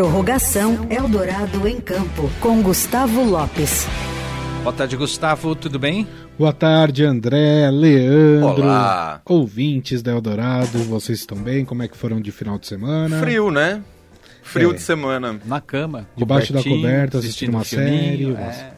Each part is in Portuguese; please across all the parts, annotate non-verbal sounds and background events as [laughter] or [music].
Prorrogação Eldorado em Campo, com Gustavo Lopes. Boa tarde, Gustavo, tudo bem? Boa tarde, André, Leandro, Olá. ouvintes da Eldorado, vocês estão bem? Como é que foram de final de semana? Frio, né? Frio É. de semana. Na cama, Debaixo da coberta, assistindo uma série. filminho, É.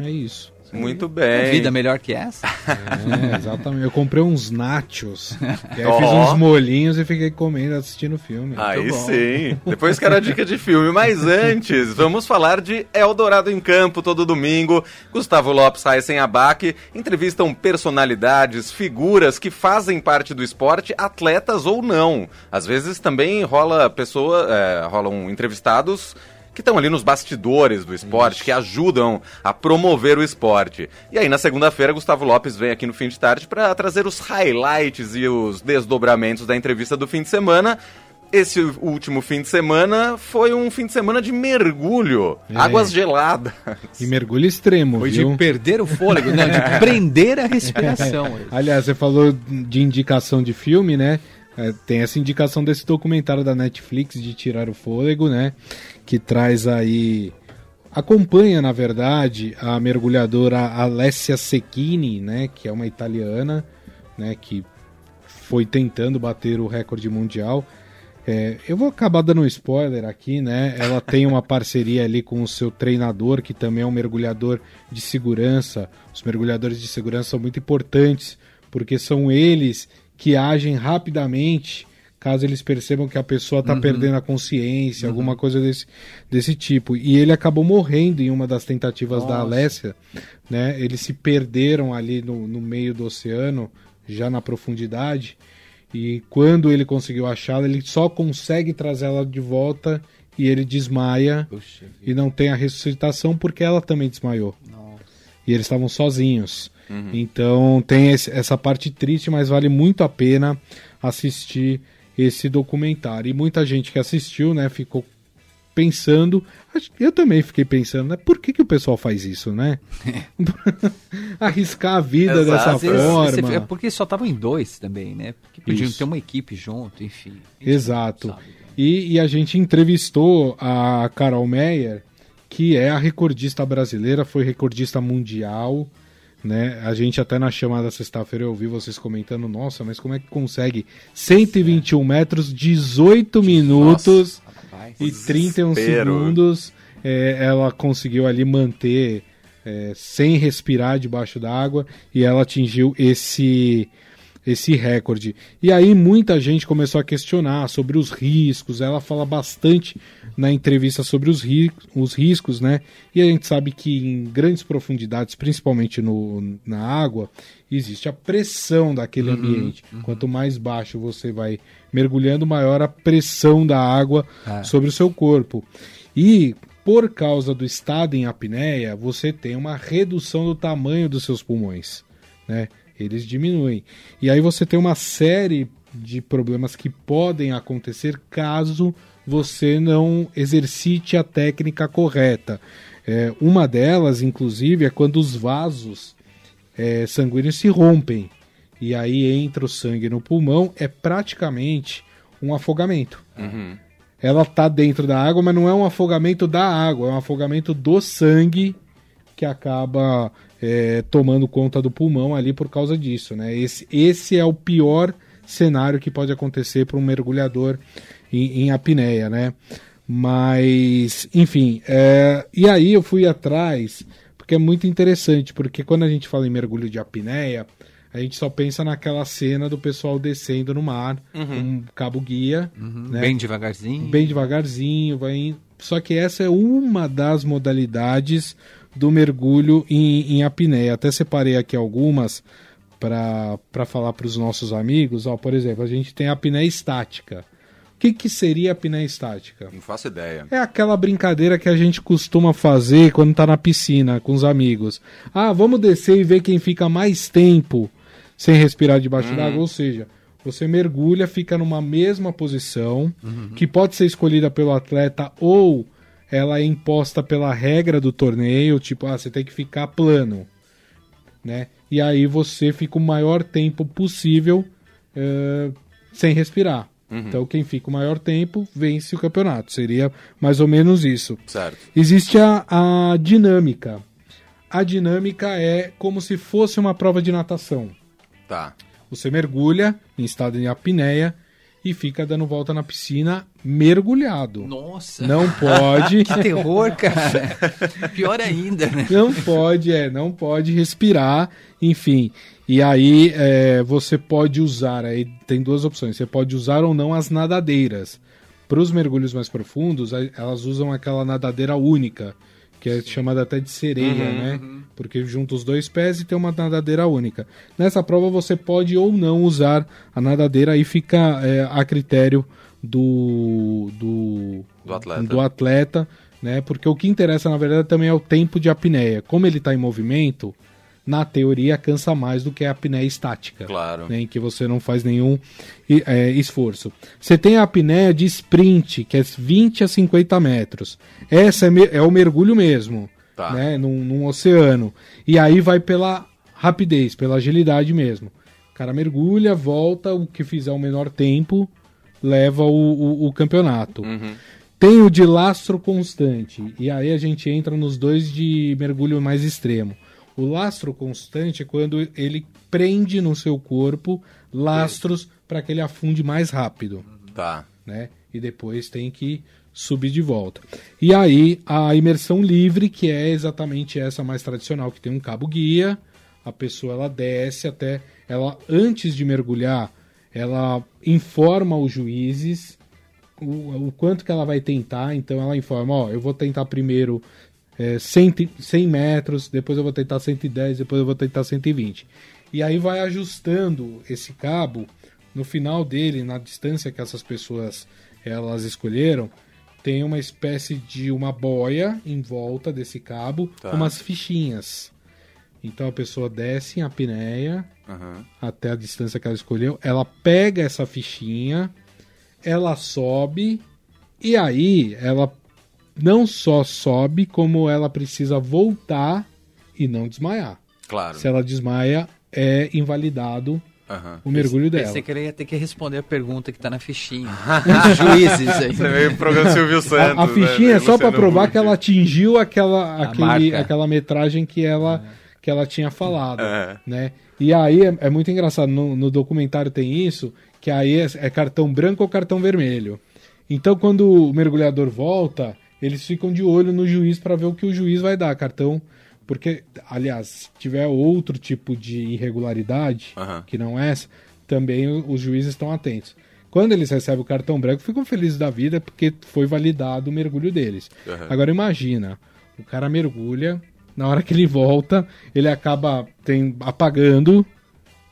É. é isso. Muito bem. vida melhor que essa? É, exatamente. Eu comprei uns nachos, e aí Ó. fiz uns molinhos e fiquei comendo, assistindo o filme. Aí bom. sim. Depois quero a dica de filme. Mas [laughs] antes, vamos falar de Eldorado em Campo todo domingo. Gustavo Lopes Raíssen Abac entrevistam personalidades, figuras que fazem parte do esporte, atletas ou não. Às vezes também rola pessoa, é, rolam entrevistados que estão ali nos bastidores do esporte, que ajudam a promover o esporte. E aí, na segunda-feira, Gustavo Lopes vem aqui no fim de tarde para trazer os highlights e os desdobramentos da entrevista do fim de semana. Esse último fim de semana foi um fim de semana de mergulho, É. águas geladas. E mergulho extremo, Foi viu? de perder o fôlego, não, de [laughs] prender a respiração. Aliás, você falou de indicação de filme, né? É, tem essa indicação desse documentário da Netflix de Tirar o Fôlego, né? Que traz aí. Acompanha, na verdade, a mergulhadora Alessia Secchini, né? Que é uma italiana, né? Que foi tentando bater o recorde mundial. É, eu vou acabar dando um spoiler aqui, né? Ela tem uma parceria ali com o seu treinador, que também é um mergulhador de segurança. Os mergulhadores de segurança são muito importantes, porque são eles que agem rapidamente caso eles percebam que a pessoa está perdendo a consciência, alguma coisa desse, desse tipo. E ele acabou morrendo em uma das tentativas da Nossa. Alessia, né? Eles se perderam ali no, no meio do oceano, já na profundidade. E quando ele conseguiu achá-la, ele só consegue trazê-la de volta e ele desmaia Puxa e não tem a ressuscitação porque ela também desmaiou. nossa. E eles estavam sozinhos. Então tem esse- essa parte triste, mas vale muito a pena assistir esse documentário. E muita gente que assistiu, né, ficou pensando, eu também fiquei pensando, né, por que, que o pessoal faz isso, né? [laughs] [laughs] Arriscar a vida Exato. dessa Às Às vezes, forma. é porque só estavam em dois também, né? Porque podiam Isso. ter uma equipe junto, enfim. Exato. sabe. E, e a gente entrevistou a Carol Meyer, que é a recordista brasileira, foi recordista mundial. Né? A gente até na chamada sexta-feira eu ouvi vocês comentando, nossa, mas como é que consegue 121 metros, 18 minutos Rapaz. e 31 desespero. segundos é, ela conseguiu ali manter é, sem respirar debaixo d'água e ela atingiu esse esse recorde. E aí muita gente começou a questionar sobre os riscos. Ela fala bastante na entrevista sobre os, ri os riscos, né? E a gente sabe que em grandes profundidades, principalmente no, na água, existe a pressão daquele ambiente. Quanto mais baixo você vai mergulhando, maior a pressão da água É. sobre o seu corpo. E por causa do estado em apneia, você tem uma redução do tamanho dos seus pulmões, né? Eles diminuem. E aí você tem uma série de problemas que podem acontecer caso você não exercite a técnica correta. É, uma delas, inclusive, é quando os vasos é, sanguíneos se rompem. E aí entra o sangue no pulmão, é praticamente um afogamento. Uhum. Ela tá dentro da água, mas não é um afogamento da água, é um afogamento do sangue que acaba é, tomando conta do pulmão ali por causa disso, né? Esse, esse é o pior cenário que pode acontecer para um mergulhador em, em apneia, né? Mas, enfim, é, e aí eu fui atrás, porque é muito interessante, porque quando a gente fala em mergulho de apneia, a gente só pensa naquela cena do pessoal descendo no mar, um cabo guia, né? Bem devagarzinho. bem devagarzinho, vai indo. Só que essa é uma das modalidades do mergulho em, em apneia. Até separei aqui algumas para falar para os nossos amigos. Ó, por exemplo, a gente tem a apneia estática. O que, que seria a apneia estática? Não faço ideia. É aquela brincadeira que a gente costuma fazer quando tá na piscina com os amigos. Ah, vamos descer e ver quem fica mais tempo sem respirar debaixo d'água. Ou seja, você mergulha, fica numa mesma posição, que pode ser escolhida pelo atleta ou ela é imposta pela regra do torneio, tipo, ah, você tem que ficar plano, né? E aí você fica o maior tempo possível eh, sem respirar. Então quem fica o maior tempo vence o campeonato. Seria mais ou menos isso. Certo. Existe a, a dinâmica. A dinâmica é como se fosse uma prova de natação. Tá. Você mergulha em estado de apneia e fica dando volta na piscina mergulhado. Nossa. Não pode, [laughs] Que terror, cara. [laughs] Pior ainda, né? não pode, é, não pode respirar, enfim. E aí é, você pode usar, aí tem duas opções. Você pode usar ou não as nadadeiras. Para os mergulhos mais profundos, elas usam aquela nadadeira única, que é chamada até de sereia, né? Porque junta os dois pés e tem uma nadadeira única. Nessa prova você pode ou não usar a nadadeira, aí fica é, a critério do, do, Do atleta. do atleta, né? Porque o que interessa, na verdade, também é o tempo de apneia. Como ele está em movimento, na teoria cansa mais do que a apneia estática Claro. né, em que você não faz nenhum é, esforço. Você tem a apneia de sprint, que é 20 a 50 metros. Essa é, é o mergulho mesmo, Tá. né, num, num oceano. E aí vai pela rapidez, pela agilidade mesmo. O cara mergulha, volta, o que fizer o menor tempo leva o, o- o campeonato. Uhum. Tem o de lastro constante, e aí a gente entra nos dois de mergulho mais extremo. O lastro constante é quando ele prende no seu corpo lastros para que ele afunde mais rápido, Tá. né? E depois tem que subir de volta. E aí a imersão livre, que é exatamente essa mais tradicional, que tem um cabo guia, a pessoa ela desce até ela antes de mergulhar, ela informa os juízes o, o quanto que ela vai tentar, então ela informa, ó, eu vou tentar primeiro é, 100, te- 100 metros, depois eu vou tentar 110, depois eu vou tentar 120. E aí vai ajustando esse cabo, no final dele, na distância que essas pessoas elas escolheram, tem uma espécie de uma boia em volta desse cabo, Tá. com umas fichinhas. Então a pessoa desce em apneia, Aham. até a distância que ela escolheu, ela pega essa fichinha, ela sobe e aí ela não só sobe, como ela precisa voltar e não desmaiar. Claro. Se ela desmaia, é invalidado Aham. o mergulho dela. Pensei que ele ia ter que responder a pergunta que tá na fichinha. [laughs] Os juízes aí. Você veio pro programa Silvio Santos. A, a né? fichinha é Veio só para provar Huck. que ela atingiu aquela, aquele, marca. aquela metragem que ela, que ela tinha falado. É. né? E aí é, é muito engraçado, no, no documentário tem isso, que aí é, é cartão branco ou cartão vermelho. Então quando o mergulhador volta, eles ficam de olho no juiz para ver o que o juiz vai dar, cartão. Porque, aliás, se tiver outro tipo de irregularidade, que não essa, também os juízes estão atentos. Quando eles recebem o cartão branco, ficam felizes da vida porque foi validado o mergulho deles. Agora imagina, o cara mergulha, na hora que ele volta, ele acaba tem, apagando,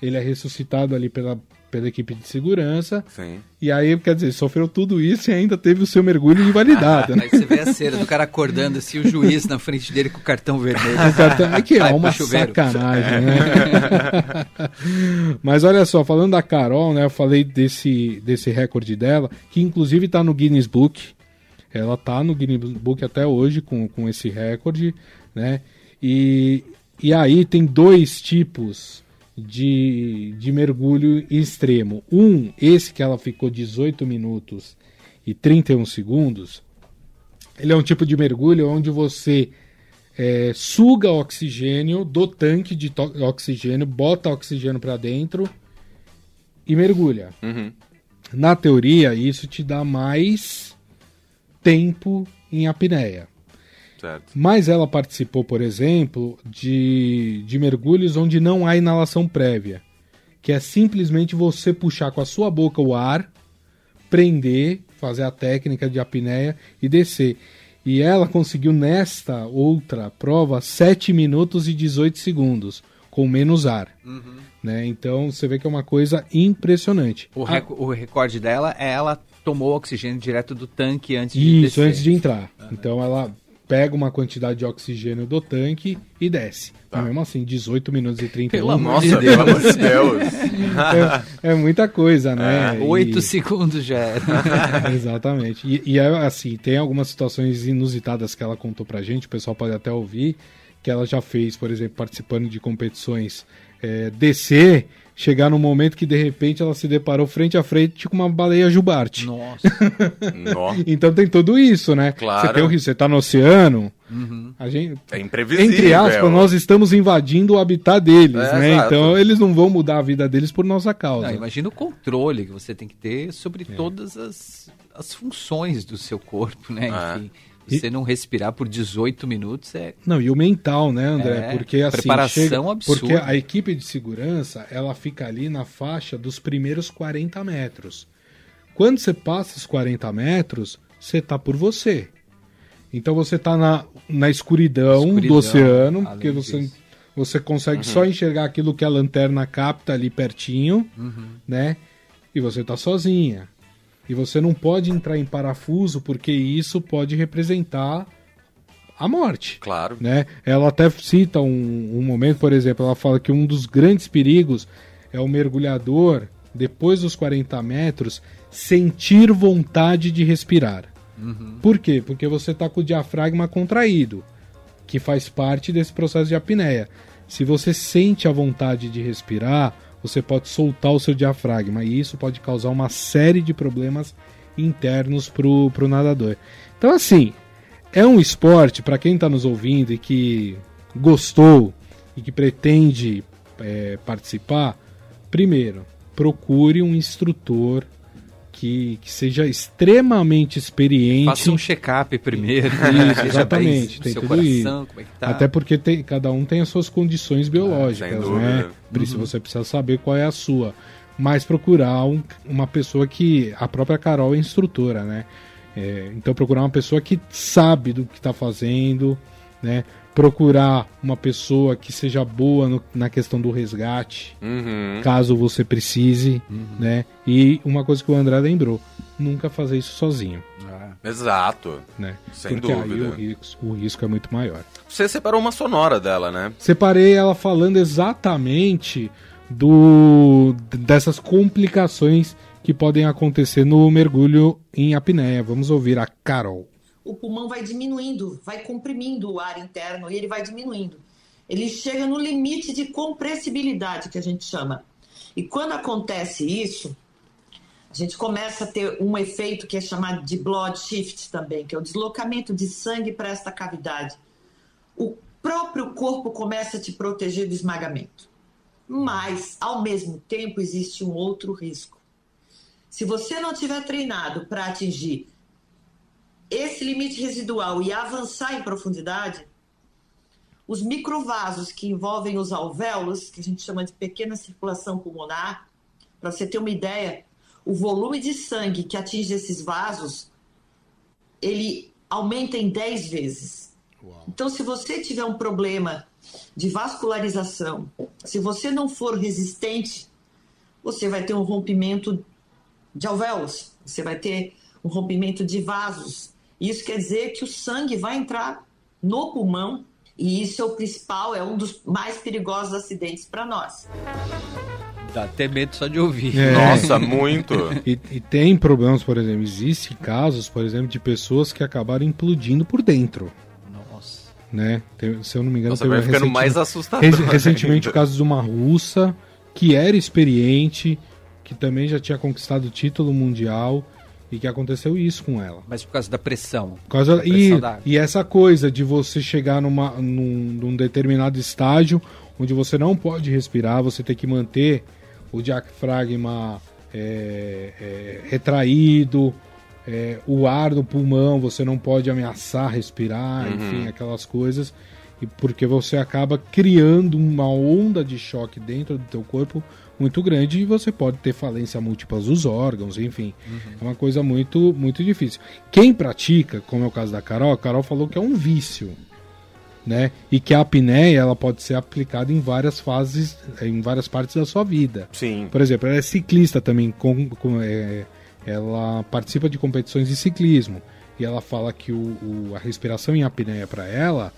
ele é ressuscitado ali pela, pela equipe de segurança, Sim. e aí, quer dizer, sofreu tudo isso e ainda teve o seu mergulho invalidado. [laughs] né? Aí você vê a cena do cara acordando assim, o juiz na frente dele com o cartão vermelho. O cartão- É que é uma sacanagem, né? [laughs] Mas olha só, falando da Carol, né? Eu falei desse, desse recorde dela, que inclusive tá no Guinness Book. Ela tá no Guinness Book até hoje com, com esse recorde, né? E, e aí tem dois tipos de, de mergulho extremo. Um, esse que ela ficou 18 minutos e 31 segundos, ele é um tipo de mergulho onde você é, suga oxigênio do tanque de oxigênio, bota oxigênio para dentro e mergulha. Uhum. Na teoria, isso te dá mais tempo em apneia. Certo. Mas ela participou, por exemplo, de, de mergulhos onde não há inalação prévia, que é simplesmente você puxar com a sua boca o ar, prender, fazer a técnica de apneia e descer. E ela conseguiu nesta outra prova 7 minutos e 18 segundos, com menos ar. Né? Então você vê que é uma coisa impressionante. O, Ah, reco- o recorde dela é ela tomou oxigênio direto do tanque antes de Isso, descer. antes de entrar. Então ela pega uma quantidade de oxigênio do tanque e desce. Mas mesmo assim, 18 minutos e 31. Pelo amor Nossa, de pelo Deus. amor de Deus. [laughs] é, é muita coisa, né? Oito E- segundos já era. [laughs] Exatamente. E, e é assim, tem algumas situações inusitadas que ela contou pra gente, o pessoal pode até ouvir, que ela já fez, por exemplo, participando de competições, é, descer chegar num momento que de repente ela se deparou frente a frente com uma baleia jubarte. Nossa. [laughs] Então tem tudo isso, né? Claro. Você tem o risco, você tá no oceano, Uhum. a gente, É imprevisível. entre aspas, nós estamos invadindo o habitat deles, É, né? exato. Então eles não vão mudar a vida deles por nossa causa. Não, imagina o controle que você tem que ter sobre É. todas as, as funções do seu corpo, né? É. Enfim, você não respirar por 18 minutos é Não, e o mental, né, André? É, porque assim, preparação chega, absurda. porque a equipe de segurança, ela fica ali na faixa dos primeiros 40 metros. Quando você passa os 40 metros, você tá por você. Então você tá na, na escuridão, Escuridão, do oceano, porque você, disso. você consegue só enxergar aquilo que a lanterna capta ali pertinho, Uhum. né? E você tá sozinha. E você não pode entrar em parafuso, porque isso pode representar a morte Claro. né? Ela até cita um, um momento, por exemplo, ela fala que um dos grandes perigos é o mergulhador, depois dos 40 metros, sentir vontade de respirar. Por quê? Porque você está com o diafragma contraído, que faz parte desse processo de apneia. Se você sente a vontade de respirar, você pode soltar o seu diafragma e isso pode causar uma série de problemas internos pro, pro nadador. Então, assim, é um esporte, para quem está nos ouvindo e que gostou e que pretende é, participar, primeiro, procure um instrutor que, que seja extremamente experiente. Faça um check-up primeiro. Isso, [laughs] exatamente, tem tudo coração, isso. como é que tá. Até porque tem- cada um tem as suas condições biológicas, sem né? isso você precisa saber qual é a sua. Mas procurar um- uma pessoa que. A própria Carol é instrutora, né? É, então procurar uma pessoa que sabe do que está fazendo, né? Procurar uma pessoa que seja boa no- na questão do resgate, Uhum. caso você precise, né? E uma coisa que o André lembrou, nunca fazer isso sozinho, Ah, Exato. né? Sem Porque dúvida. aí o risco, o risco é muito maior. Você separou uma sonora dela, né? Separei ela falando exatamente do dessas complicações que podem acontecer no mergulho em apneia. Vamos ouvir a Carol. O pulmão vai diminuindo, vai comprimindo o ar interno e ele vai diminuindo. Ele chega no limite de compressibilidade, que a gente chama. E quando acontece isso, a gente começa a ter um efeito que é chamado de blood shift também, que é o deslocamento de sangue para esta cavidade. O próprio corpo começa a te proteger do esmagamento. Mas, ao mesmo tempo, existe um outro risco. Se você não tiver treinado para atingir esse limite residual e avançar em profundidade, os microvasos que envolvem os alvéolos, que a gente chama de pequena circulação pulmonar, para você ter uma ideia, o volume de sangue que atinge esses vasos, ele aumenta em 10 vezes. Então, se você tiver um problema de vascularização, se você não for resistente, você vai ter um rompimento de alvéolos, você vai ter um rompimento de vasos. Isso quer dizer que o sangue vai entrar no pulmão e isso é o principal, é um dos mais perigosos acidentes para nós. dá até medo só de ouvir. É. Nossa, muito. E, e tem problemas, por exemplo, existem casos, por exemplo, de pessoas que acabaram implodindo por dentro, Nossa. né? Tem- se eu não me engano, Nossa, teve vai ficando recentemente- mais assustador. Rec- Recentemente, o caso de uma russa que era experiente, que também já tinha conquistado o título mundial e que aconteceu isso com ela. Mas por causa da pressão. Por causa- A pressão e, da e essa coisa de você chegar numa, num, num determinado estágio onde você não pode respirar, você tem que manter o diafragma é, é, retraído, é, o ar do pulmão, você não pode ameaçar respirar, enfim, aquelas coisas. E porque você acaba criando uma onda de choque dentro do teu corpo muito grande e você pode ter falência múltipla dos órgãos, enfim. É uma coisa muito, muito difícil. Quem pratica, como é o caso da Carol, a Carol falou que é um vício, né? E que a apneia ela pode ser aplicada em várias fases, em várias partes da sua vida. Sim. Por exemplo, ela é ciclista também, com, com- é, ela participa de competições de ciclismo. E ela fala que o, o- a respiração em apneia para ela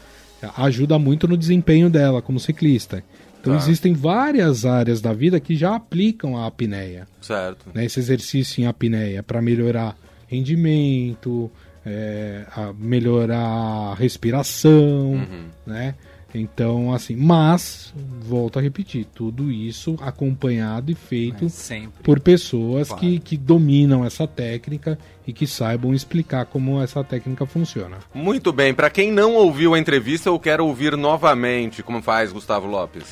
ajuda muito no desempenho dela como ciclista. Então Tá. existem várias áreas da vida que já aplicam a apneia Certo. né, esse exercício em apneia para melhorar rendimento, é, a melhorar a respiração, né? Então, assim, mas, volto a repetir, tudo isso acompanhado e feito sempre. por pessoas Claro. que, que dominam essa técnica e que saibam explicar como essa técnica funciona. Muito bem, para quem não ouviu a entrevista, eu quero ouvir novamente. Como faz, Gustavo Lopes?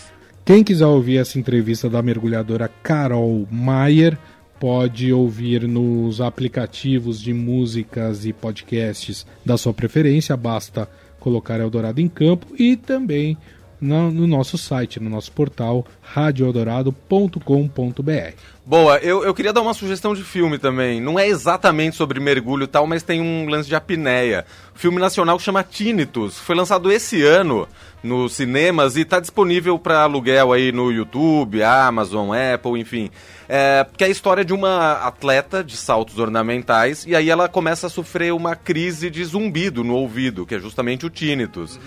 Quem quiser ouvir essa entrevista da mergulhadora Carol Maier, pode ouvir nos aplicativos de músicas e podcasts da sua preferência, basta colocar Eldorado em Campo e também no, no nosso site, no nosso portal radioeldorado.com.br. Boa, eu, eu queria dar uma sugestão de filme também. Não é exatamente sobre mergulho e tal, mas tem um lance de apneia. Filme nacional que chama Tinnitus. Foi lançado esse ano nos cinemas e está disponível para aluguel aí no YouTube, Amazon, Apple, enfim. É, que é a história de uma atleta de saltos ornamentais e aí ela começa a sofrer uma crise de zumbido no ouvido, que é justamente o tinnitus.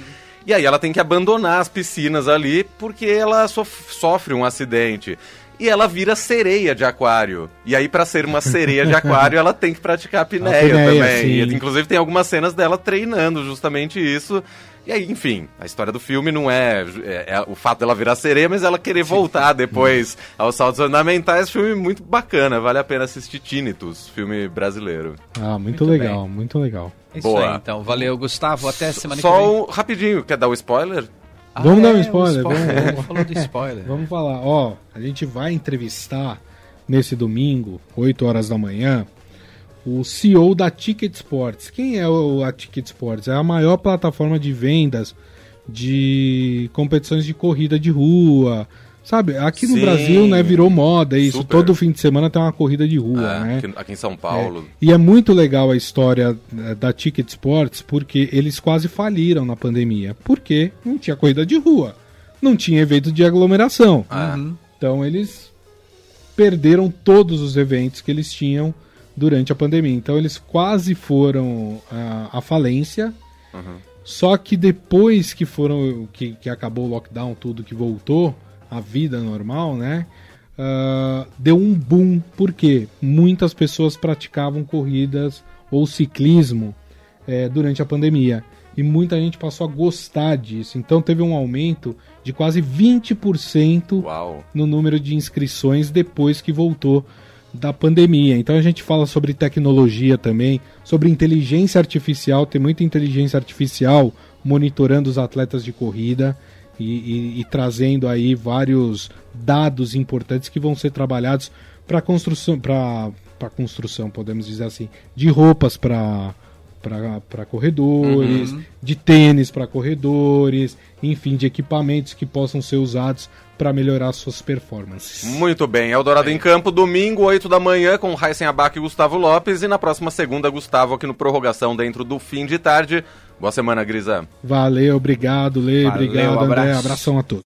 E aí ela tem que abandonar as piscinas ali porque ela sof- sofre um acidente. E ela vira sereia de aquário. E aí, pra ser uma sereia de [laughs] aquário, ela tem que praticar apneia, Apneia, também. E, inclusive, tem algumas cenas dela treinando justamente isso. E aí, enfim, a história do filme não é, é- é o fato dela virar sereia, mas ela querer voltar depois aos saltos ornamentais. Filme muito bacana, vale a pena assistir Tinnitus, filme brasileiro. Ah, muito, Muito legal, muito legal. Isso Boa. aí, então. Valeu, Gustavo. Até semana que Só vem. um, rapidinho, quer dar o spoiler? Ah, Vamos dar um é, o spoiler, vamos- Vamos, [laughs] falou do spoiler. Vamos falar, ó, a gente vai entrevistar nesse domingo, 8 horas da manhã, o CEO da Ticket Sports. Quem é o, a Ticket Sports? É a maior plataforma de vendas de competições de corrida de rua. Sabe, aqui no Sim, Brasil, né, virou moda isso. super. Todo fim de semana tem uma corrida de rua, É, né? aqui, aqui em São Paulo. E é muito legal a história eh, da Ticket Sports porque eles quase faliram na pandemia. Porque não tinha corrida de rua, não tinha evento de aglomeração. Ah, Então eles perderam todos os eventos que eles tinham durante a pandemia. Então eles quase foram à, à falência. Só que depois que foram que, que acabou o lockdown, tudo que voltou à vida normal, né? ah, deu um boom porque muitas pessoas praticavam corridas ou ciclismo eh, durante a pandemia e muita gente passou a gostar disso. Então teve um aumento de quase 20% uau. no número de inscrições depois que voltou da pandemia. Então a gente fala sobre tecnologia também, sobre inteligência artificial, tem muita inteligência artificial monitorando os atletas de corrida e, e- e trazendo aí vários dados importantes que vão ser trabalhados para construção, para construção, podemos dizer assim, de roupas para para corredores, de tênis para corredores, enfim, de equipamentos que possam ser usados para melhorar suas performances. Muito bem, Eldorado em Campo, domingo, 8 da manhã, com Raíssen Abac e Gustavo Lopes. E na próxima segunda, Gustavo aqui no Prorrogação, dentro do fim de tarde. Boa semana, Grisa. Valeu, obrigado, Lê, Valeu, obrigado, André. abraço. Abração a todos.